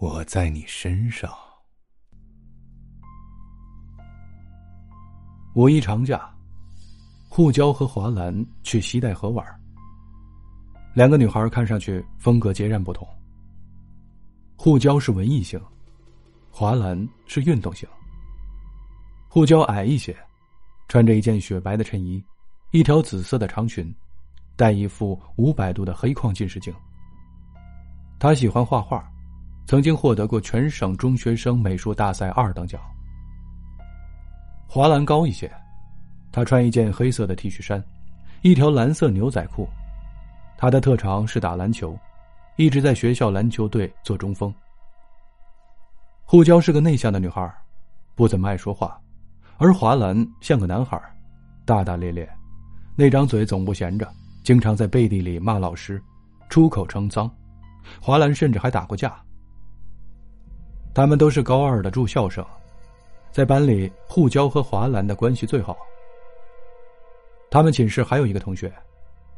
我在你身上。五一长假，护娇和华兰去西戴河玩。两个女孩看上去风格截然不同。护娇是文艺型，华兰是运动型。护娇矮一些，穿着一件雪白的衬衣，一条紫色的长裙，戴一副五百度的黑框近视镜。她喜欢画画。曾经获得过全省中学生美术大赛二等奖。华兰高一些，他穿一件黑色的 T 恤衫，一条蓝色牛仔裤。他的特长是打篮球，一直在学校篮球队做中锋。护娇是个内向的女孩，不怎么爱说话，而华兰像个男孩，大大咧咧，那张嘴总不闲着，经常在背地里骂老师，出口成脏。华兰甚至还打过架。他们都是高二的住校生，在班里，护娇和华兰的关系最好。他们寝室还有一个同学，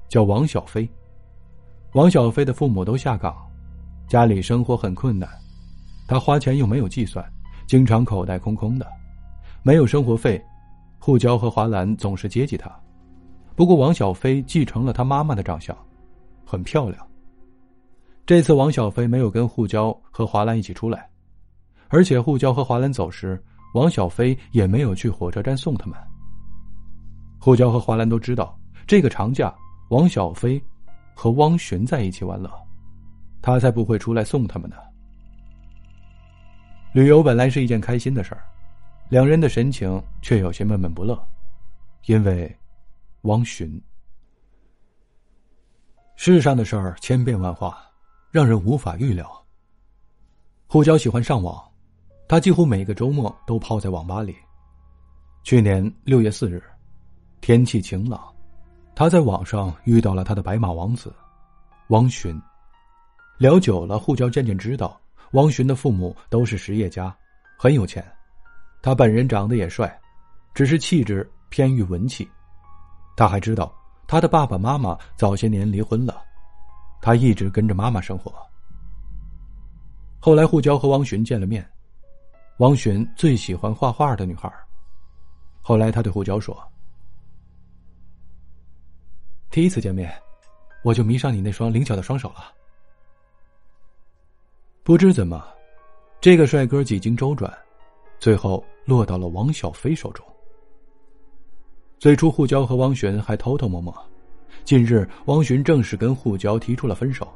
叫王小飞。王小飞的父母都下岗，家里生活很困难，他花钱又没有计算，经常口袋空空的，没有生活费。护娇和华兰总是接济他，不过王小飞继承了他妈妈的长相，很漂亮。这次王小飞没有跟护娇和华兰一起出来。而且，护娇和华兰走时，王小飞也没有去火车站送他们。护娇和华兰都知道，这个长假王小飞和汪寻在一起玩乐，他才不会出来送他们呢。旅游本来是一件开心的事儿，两人的神情却有些闷闷不乐，因为汪寻。世上的事儿千变万化，让人无法预料。胡娇喜欢上网。他几乎每个周末都泡在网吧里。去年六月四日，天气晴朗，他在网上遇到了他的白马王子，汪寻。聊久了，护娇渐渐知道，汪寻的父母都是实业家，很有钱。他本人长得也帅，只是气质偏于文气。他还知道，他的爸爸妈妈早些年离婚了，他一直跟着妈妈生活。后来，护娇和汪寻见了面。汪璇最喜欢画画的女孩。后来，他对胡娇说：“第一次见面，我就迷上你那双灵巧的双手了。”不知怎么，这个帅哥几经周转，最后落到了王小飞手中。最初，护娇和汪璇还偷偷摸摸，近日，汪璇正式跟护娇提出了分手，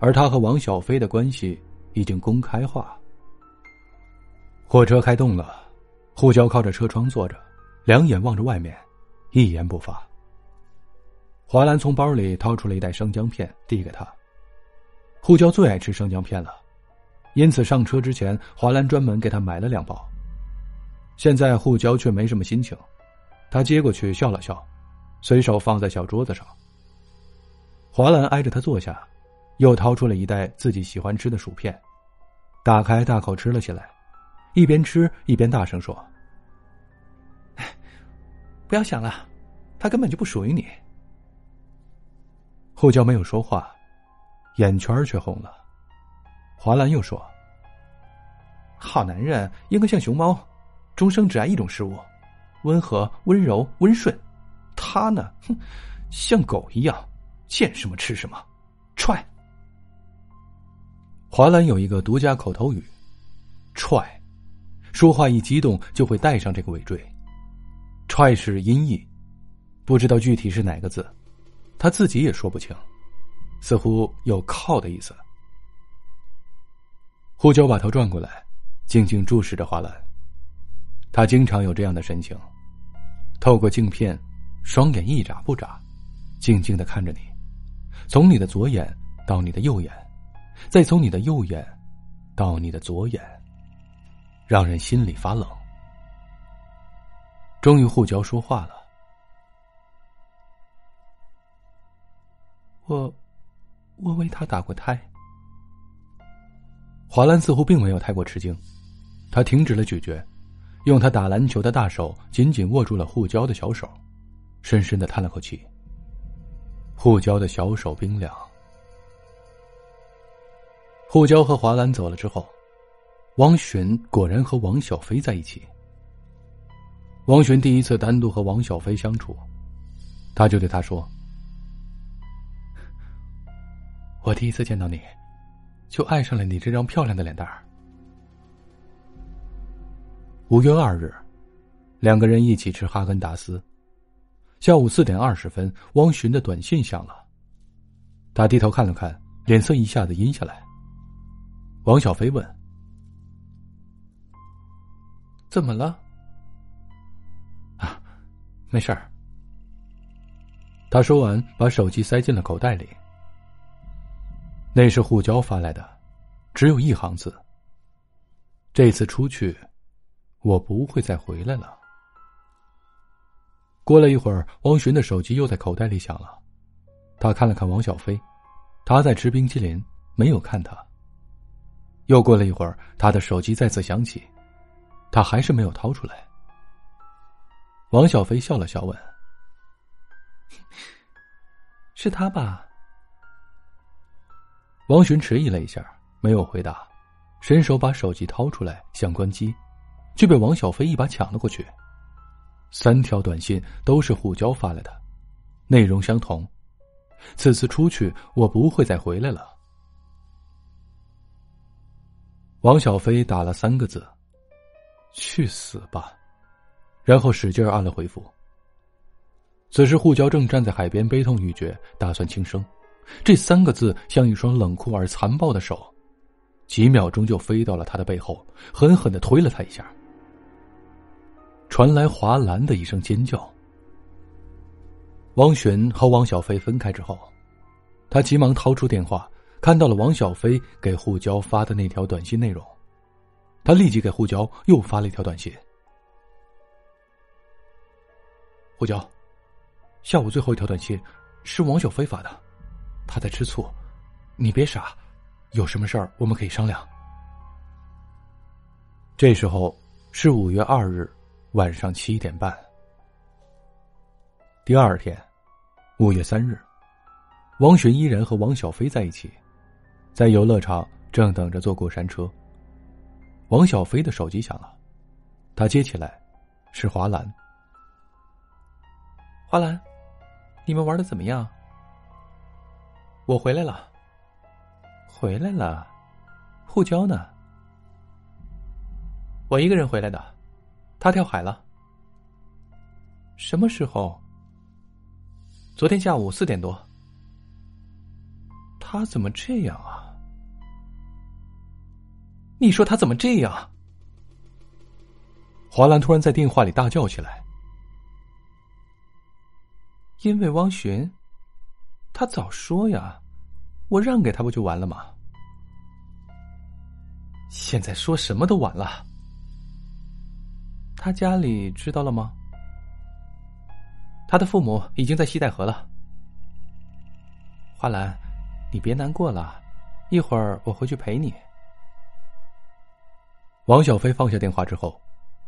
而他和王小飞的关系已经公开化。火车开动了，护娇靠着车窗坐着，两眼望着外面，一言不发。华兰从包里掏出了一袋生姜片，递给他。护娇最爱吃生姜片了，因此上车之前，华兰专门给他买了两包。现在护娇却没什么心情，他接过去笑了笑，随手放在小桌子上。华兰挨着他坐下，又掏出了一袋自己喜欢吃的薯片，打开大口吃了起来。一边吃一边大声说：“不要想了，他根本就不属于你。”后娇没有说话，眼圈却红了。华兰又说：“好男人应该像熊猫，终生只爱一种食物，温和、温柔、温顺。他呢，哼，像狗一样，见什么吃什么，踹。”华兰有一个独家口头语：“踹。”说话一激动就会带上这个尾缀，踹是音译，不知道具体是哪个字，他自己也说不清，似乎有靠的意思。胡娇把头转过来，静静注视着华兰。他经常有这样的神情，透过镜片，双眼一眨不眨，静静的看着你，从你的左眼到你的右眼，再从你的右眼到你的左眼。让人心里发冷。终于，护娇说话了：“我，我为他打过胎。”华兰似乎并没有太过吃惊，他停止了咀嚼，用他打篮球的大手紧紧握住了护娇的小手，深深的叹了口气。护娇的小手冰凉。护娇和华兰走了之后，汪寻果然和王小飞在一起。汪寻第一次单独和王小飞相处，他就对他说：“我第一次见到你，就爱上了你这张漂亮的脸蛋儿。”五月二日，两个人一起吃哈根达斯。下午四点二十分，汪寻的短信响了。他低头看了看，脸色一下子阴下来。王小飞问：“怎么了？”啊，没事儿。他说完，把手机塞进了口袋里。那是护交发来的，只有一行字：“这次出去。”我不会再回来了。过了一会儿，汪寻的手机又在口袋里响了，他看了看王小飞，他在吃冰淇淋，没有看他。又过了一会儿，他的手机再次响起，他还是没有掏出来。王小飞笑了笑，问：“是他吧？”王寻迟疑了一下，没有回答，伸手把手机掏出来，想关机。却被王小飞一把抢了过去。三条短信都是互交发来的，内容相同。此次出去，我不会再回来了。王小飞打了三个字：“去死吧！”然后使劲按了回复。此时，护娇正站在海边悲痛欲绝，打算轻生。这三个字像一双冷酷而残暴的手，几秒钟就飞到了他的背后，狠狠的推了他一下。传来华兰的一声尖叫。汪璇和王小飞分开之后，他急忙掏出电话，看到了王小飞给护娇发的那条短信内容，他立即给胡娇又发了一条短信：“胡娇，下午最后一条短信是王小飞发的，他在吃醋，你别傻，有什么事儿我们可以商量。”这时候是五月二日。晚上七点半，第二天，五月三日，王璇依然和王小飞在一起，在游乐场正等着坐过山车。王小飞的手机响了，他接起来，是华兰。华兰，你们玩的怎么样？我回来了。回来了，护交呢？我一个人回来的。他跳海了。什么时候？昨天下午四点多。他怎么这样啊？你说他怎么这样？华兰突然在电话里大叫起来。因为汪寻，他早说呀，我让给他不就完了吗？现在说什么都晚了。他家里知道了吗？他的父母已经在西戴河了。花兰，你别难过了，一会儿我回去陪你。王小飞放下电话之后，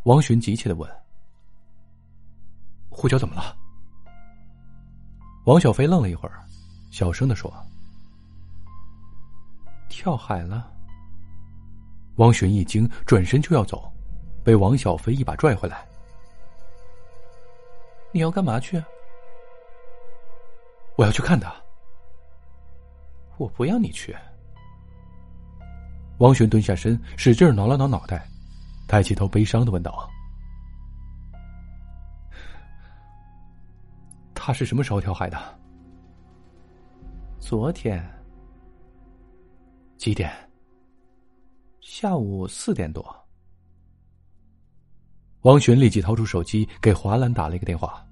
王寻急切的问：“胡娇怎么了？”王小飞愣了一会儿，小声的说：“跳海了。”王寻一惊，转身就要走。被王小飞一把拽回来。你要干嘛去？我要去看他。我不要你去。王璇蹲下身，使劲挠了挠脑袋，抬起头，悲伤的问道：“他是什么时候跳海的？”昨天。几点？下午四点多。王璇立即掏出手机给华兰打了一个电话。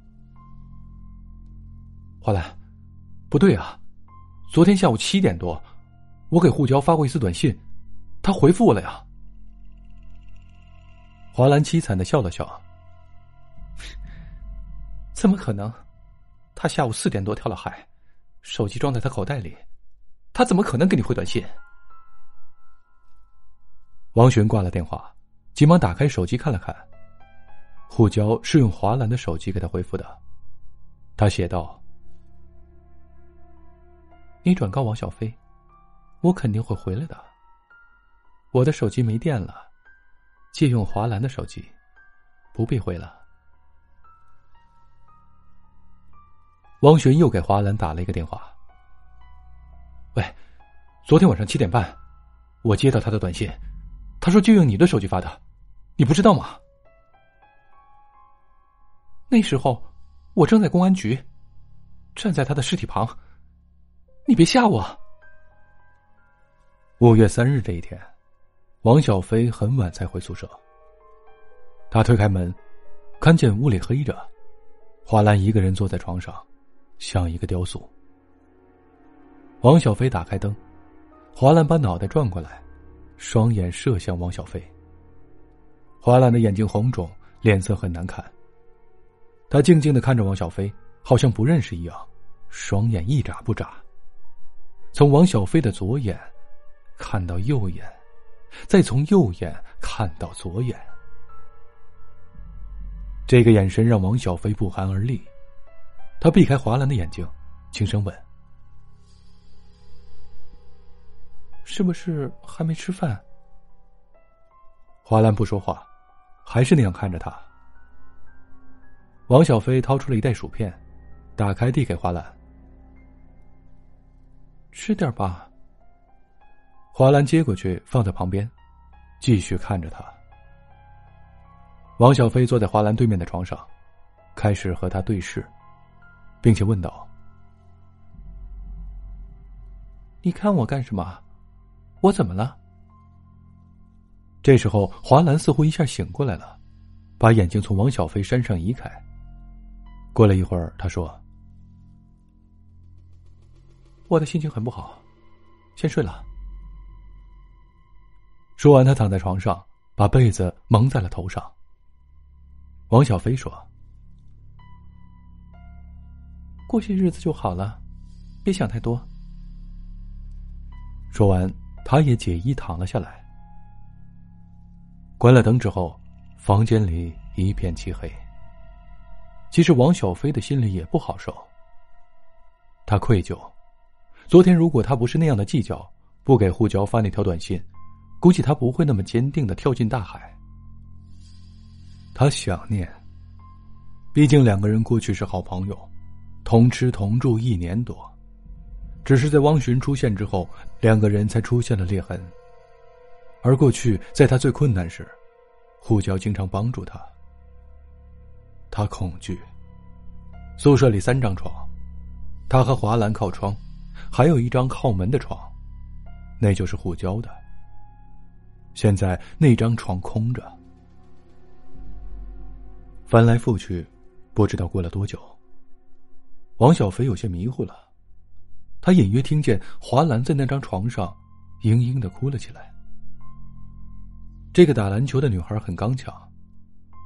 华兰，不对啊，昨天下午七点多，我给护交发过一次短信，他回复我了呀。华兰凄惨的笑了笑，怎么可能？他下午四点多跳了海，手机装在他口袋里，他怎么可能给你回短信？王璇挂了电话，急忙打开手机看了看。护交是用华兰的手机给他回复的，他写道：“你转告王小飞，我肯定会回来的。我的手机没电了，借用华兰的手机，不必回了。汪璇又给华兰打了一个电话。喂，昨天晚上七点半，我接到他的短信，他说就用你的手机发的，你不知道吗？那时候我正在公安局，站在他的尸体旁。你别吓我。五月三日这一天，王小飞很晚才回宿舍。他推开门，看见屋里黑着，华兰一个人坐在床上，像一个雕塑。王小飞打开灯，华兰把脑袋转过来，双眼射向王小飞。华兰的眼睛红肿，脸色很难看。他静静的看着王小飞，好像不认识一样，双眼一眨不眨。从王小飞的左眼看到右眼，再从右眼看到左眼。这个眼神让王小飞不寒而栗。他避开华兰的眼睛，轻声问：“是不是还没吃饭？”华兰不说话，还是那样看着他。王小飞掏出了一袋薯片，打开递给华兰：“吃点吧。”华兰接过去放在旁边，继续看着他。王小飞坐在华兰对面的床上，开始和他对视，并且问道：“你看我干什么？我怎么了？”这时候，华兰似乎一下醒过来了，把眼睛从王小飞身上移开。过了一会儿，他说：“我的心情很不好，先睡了。”说完，他躺在床上，把被子蒙在了头上。王小飞说：“过些日子就好了，别想太多。”说完，他也解衣躺了下来。关了灯之后，房间里一片漆黑。其实王小飞的心里也不好受。他愧疚，昨天如果他不是那样的计较，不给护娇发那条短信，估计他不会那么坚定的跳进大海。他想念，毕竟两个人过去是好朋友，同吃同住一年多，只是在汪寻出现之后，两个人才出现了裂痕。而过去在他最困难时，护娇经常帮助他。他恐惧。宿舍里三张床，他和华兰靠窗，还有一张靠门的床，那就是护娇的。现在那张床空着，翻来覆去，不知道过了多久。王小飞有些迷糊了，他隐约听见华兰在那张床上嘤嘤的哭了起来。这个打篮球的女孩很刚强。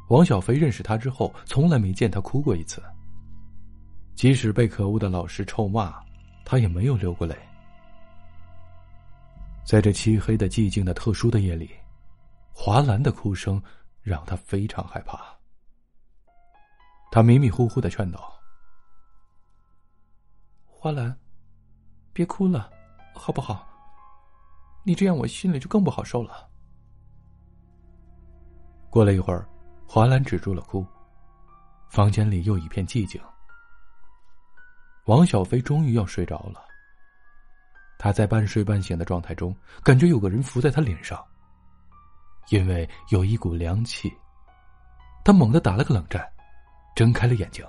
王小飞认识他之后，从来没见他哭过一次。即使被可恶的老师臭骂，他也没有流过泪。在这漆黑的、寂静的、特殊的夜里，华兰的哭声让他非常害怕。他迷迷糊糊的劝道：“华兰，别哭了，好不好？你这样我心里就更不好受了。”过了一会儿。华兰止住了哭，房间里又一片寂静。王小飞终于要睡着了。他在半睡半醒的状态中，感觉有个人伏在他脸上，因为有一股凉气，他猛地打了个冷战，睁开了眼睛。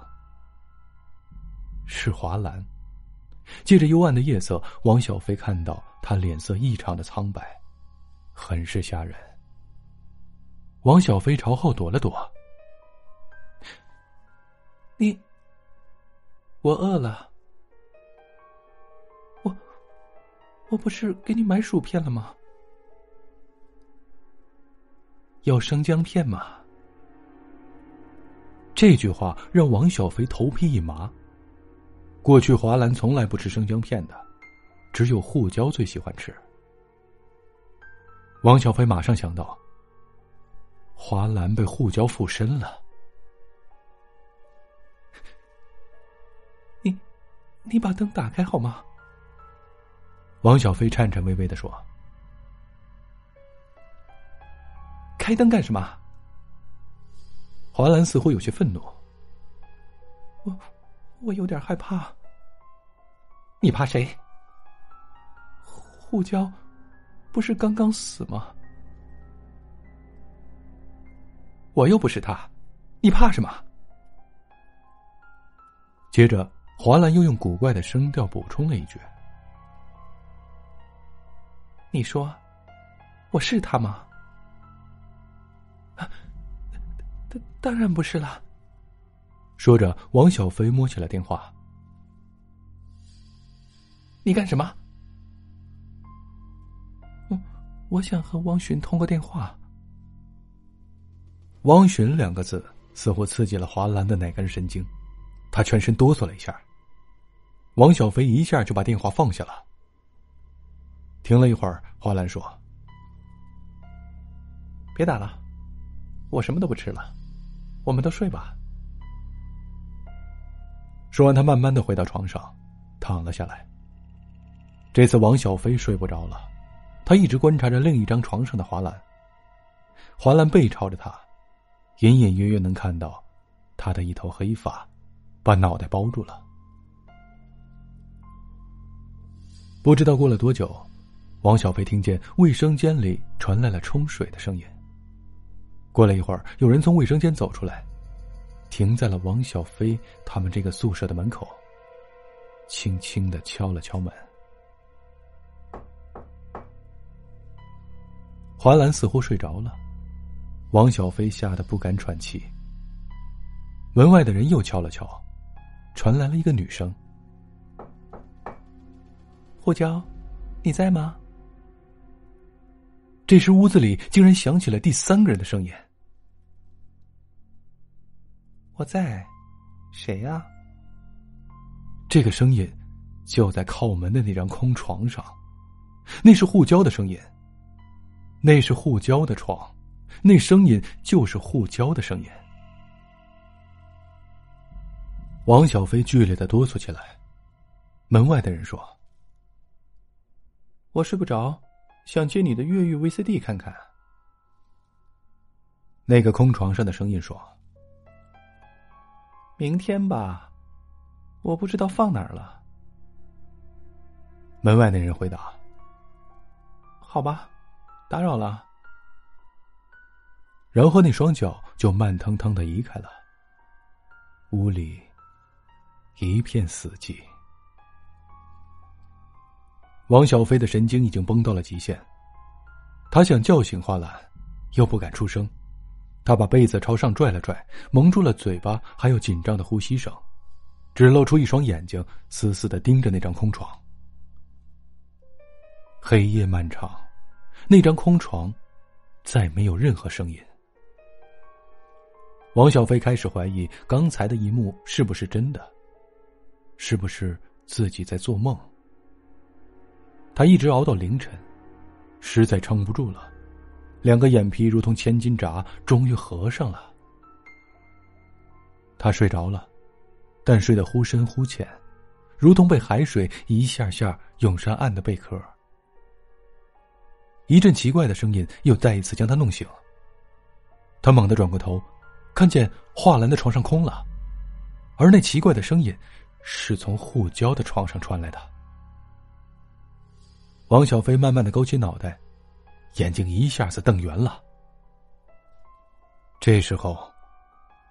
是华兰。借着幽暗的夜色，王小飞看到他脸色异常的苍白，很是吓人。王小飞朝后躲了躲。你，我饿了。我不是给你买薯片了吗？要生姜片吗？这句话让王小飞头皮一麻。过去华兰从来不吃生姜片的，只有护娇最喜欢吃。王小飞马上想到。华兰被护娇附身了。你，你把灯打开好吗？王小飞颤颤巍巍的说。开灯干什么？华兰似乎有些愤怒。我，我有点害怕。你怕谁？护娇，不是刚刚死吗？我又不是他，你怕什么？接着，华兰又用古怪的声调补充了一句：“你说，我是他吗？”当当然不是了。说着，王小飞摸起了电话。你干什么？我我想和汪寻通个电话。汪寻两个字似乎刺激了华兰的哪根神经，他全身哆嗦了一下。王小飞一下就把电话放下了。停了一会儿，华兰说：“别打了，我什么都不吃了，我们都睡吧。”说完，他慢慢的回到床上，躺了下来。这次王小飞睡不着了，他一直观察着另一张床上的华兰。华兰背朝着他，隐隐约约能看到他的一头黑发把脑袋包住了。不知道过了多久，王小飞听见卫生间里传来了冲水的声音。过了一会儿，有人从卫生间走出来。停在了王小飞他们这个宿舍的门口，轻轻的敲了敲门。华兰似乎睡着了，王小飞吓得不敢喘气。门外的人又敲了敲，传来了一个女声：“霍娇，你在吗？”这时屋子里竟然响起了第三个人的声音。我在，谁呀？这个声音就在靠门的那张空床上，那是护娇的声音。那是护娇的床，那声音就是护娇的声音。王小飞剧烈的哆嗦起来。门外的人说：“我睡不着，想借你的越狱 VCD 看看。”那个空床上的声音说。明天吧，我不知道放哪儿了。门外那人回答：“好吧，打扰了。”然后那双脚就慢腾腾的移开了。屋里一片死寂。王小飞的神经已经绷到了极限，他想叫醒花兰，又不敢出声。他把被子朝上拽了拽，蒙住了嘴巴，还有紧张的呼吸声，只露出一双眼睛，死死的盯着那张空床。黑夜漫长，那张空床再没有任何声音。王小飞开始怀疑刚才的一幕是不是真的，是不是自己在做梦？他一直熬到凌晨，实在撑不住了。两个眼皮如同千斤闸，终于合上了。他睡着了，但睡得忽深忽浅，如同被海水一下下涌上岸的贝壳。一阵奇怪的声音又再一次将他弄醒。他猛地转过头，看见画兰的床上空了，而那奇怪的声音是从护娇的床上传来的。王小飞慢慢的勾起脑袋。眼睛一下子瞪圆了。这时候，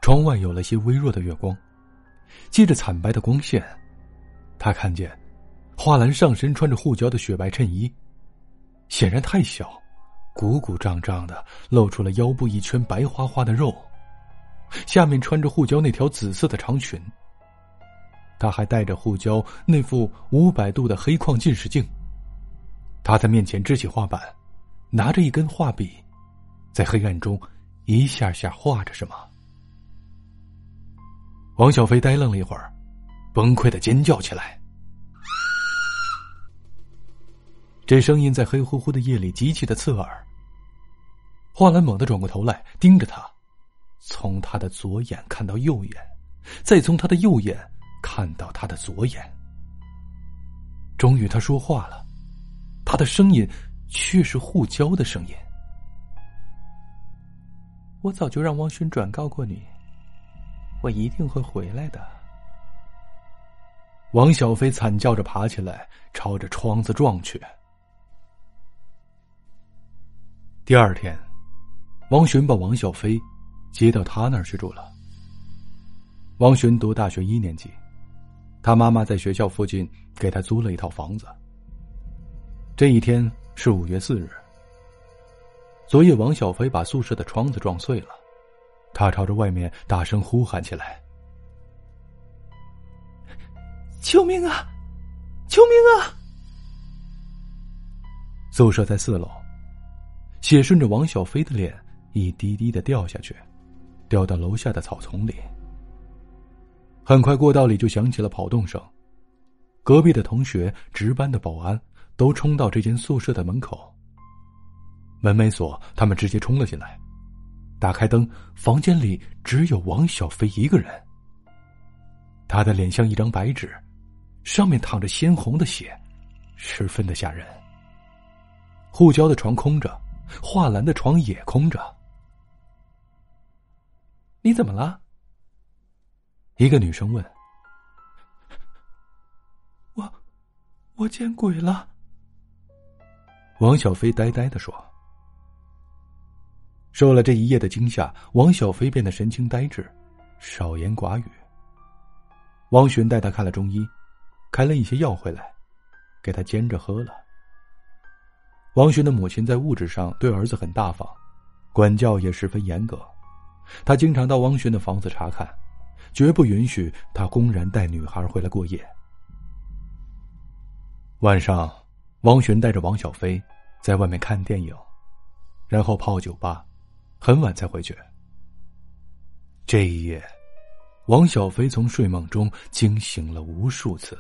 窗外有了些微弱的月光，借着惨白的光线，他看见花兰上身穿着护胶的雪白衬衣，显然太小，鼓鼓胀胀的，露出了腰部一圈白花花的肉，下面穿着护胶那条紫色的长裙。他还戴着护胶那副五百度的黑框近视镜。他在面前支起画板。拿着一根画笔，在黑暗中一下下画着什么。王小飞呆愣了一会儿，崩溃的尖叫起来。这声音在黑乎乎的夜里极其的刺耳。华兰猛地转过头来，盯着他，从他的左眼看到右眼，再从他的右眼看到他的左眼。终于，他说话了，他的声音。却是护交的声音。我早就让汪寻转告过你，我一定会回来的。王小飞惨叫着爬起来，朝着窗子撞去。第二天，王寻把王小飞接到他那儿去住了。汪寻读大学一年级，他妈妈在学校附近给他租了一套房子。这一天是五月四日。昨夜，王小飞把宿舍的窗子撞碎了，他朝着外面大声呼喊起来：“救命啊！救命啊！”宿舍在四楼，血顺着王小飞的脸一滴滴的掉下去，掉到楼下的草丛里。很快，过道里就响起了跑动声，隔壁的同学、值班的保安都冲到这间宿舍的门口。门没锁，他们直接冲了进来，打开灯，房间里只有王小飞一个人。他的脸像一张白纸，上面淌着鲜红的血，十分的吓人。护胶的床空着，画兰的床也空着。你怎么了？一个女生问。我，我见鬼了。王小飞呆呆的说。受了这一夜的惊吓，王小飞变得神情呆滞，少言寡语。王寻带他看了中医，开了一些药回来，给他煎着喝了。王寻的母亲在物质上对儿子很大方，管教也十分严格。他经常到王寻的房子查看，绝不允许他公然带女孩回来过夜。晚上，王璇带着王小飞在外面看电影，然后泡酒吧。很晚才回去。这一夜，王小飞从睡梦中惊醒了无数次。